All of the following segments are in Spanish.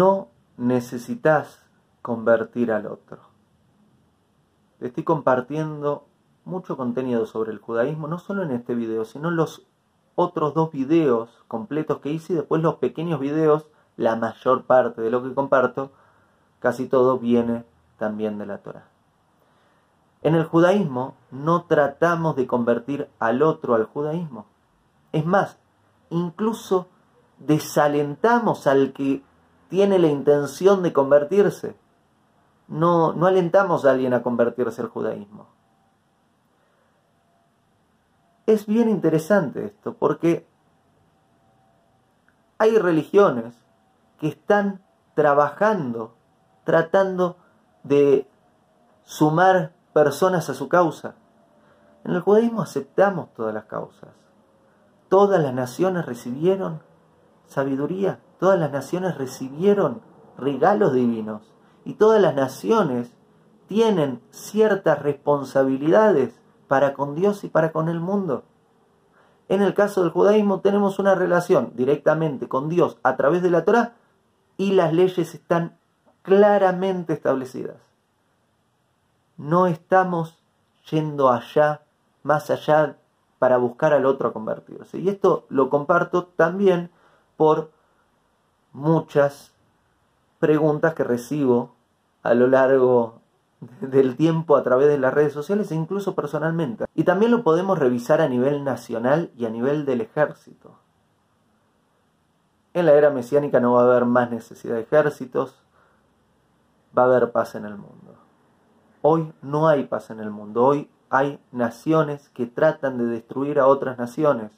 no necesitas convertir al otro. Estoy compartiendo mucho contenido sobre el judaísmo, no solo en este video, sino en los otros dos videos completos que hice y después los pequeños videos, la mayor parte de lo que comparto, casi todo viene también de la Torah. En el judaísmo no tratamos de convertir al otro al judaísmo. Es más, incluso desalentamos al que tiene la intención de convertirse. No, no alentamos a alguien a convertirse al judaísmo. Es bien interesante esto porque hay religiones que están trabajando, tratando de sumar personas a su causa. En el judaísmo aceptamos todas las causas. Todas las naciones recibieron sabiduría, todas las naciones recibieron regalos divinos y todas las naciones tienen ciertas responsabilidades para con Dios y para con el mundo. En el caso del judaísmo tenemos una relación directamente con Dios a través de la Torah y las leyes están claramente establecidas. No estamos yendo allá, más allá, para buscar al otro a convertirse. Y esto lo comparto también por muchas preguntas que recibo a lo largo del tiempo a través de las redes sociales e incluso personalmente. Y también lo podemos revisar a nivel nacional y a nivel del ejército. En la era mesiánica no va a haber más necesidad de ejércitos, va a haber paz en el mundo. Hoy no hay paz en el mundo, hoy hay naciones que tratan de destruir a otras naciones.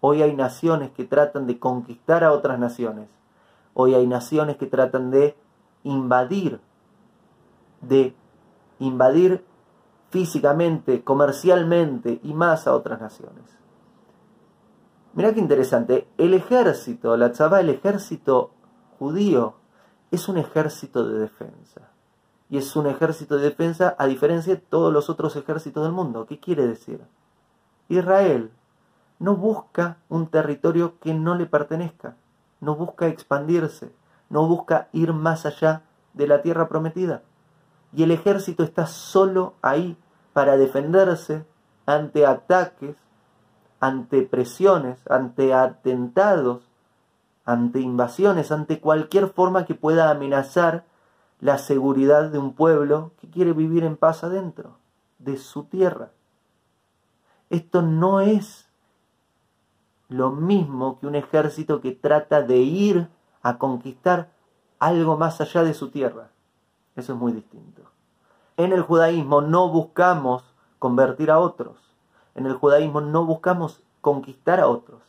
Hoy hay naciones que tratan de conquistar a otras naciones. Hoy hay naciones que tratan de invadir, de invadir físicamente, comercialmente y más a otras naciones. Mirá qué interesante, el ejército, la tzabá, el ejército judío, es un ejército de defensa. Y es un ejército de defensa a diferencia de todos los otros ejércitos del mundo. ¿Qué quiere decir? Israel no busca un territorio que no le pertenezca, no busca expandirse, no busca ir más allá de la tierra prometida y el ejército está solo ahí para defenderse ante ataques, ante presiones, ante atentados, ante invasiones, ante cualquier forma que pueda amenazar la seguridad de un pueblo que quiere vivir en paz adentro de su tierra. Esto no es lo mismo que un ejército que trata de ir a conquistar algo más allá de su tierra. Eso es muy distinto. En el judaísmo no buscamos convertir a otros. En el judaísmo no buscamos conquistar a otros.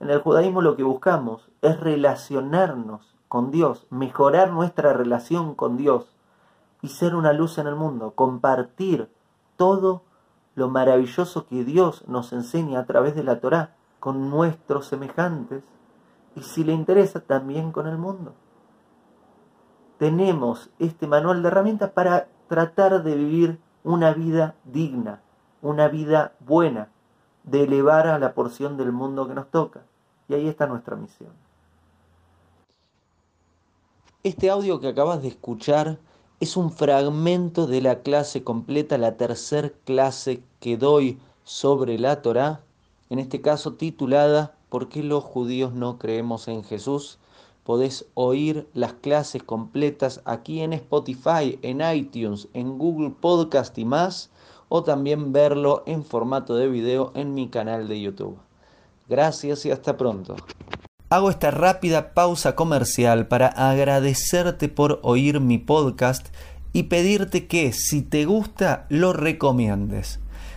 En el judaísmo lo que buscamos es relacionarnos con Dios, mejorar nuestra relación con Dios y ser una luz en el mundo, compartir todo lo maravilloso que Dios nos enseña a través de la Torá con nuestros semejantes y si le interesa también con el mundo tenemos este manual de herramientas para tratar de vivir una vida digna, una vida buena, de elevar a la porción del mundo que nos toca. Y ahí está nuestra misión. Este audio que acabas de escuchar es un fragmento de la clase completa, la tercera clase que doy sobre la Torá, en este caso titulada ¿Por qué los judíos no creemos en Jesús? Podés oír las clases completas aquí en Spotify, en iTunes, en Google Podcast y más, o también verlo en formato de video en mi canal de YouTube. Gracias y hasta pronto. Hago esta rápida pausa comercial para agradecerte por oír mi podcast y pedirte que si te gusta lo recomiendes.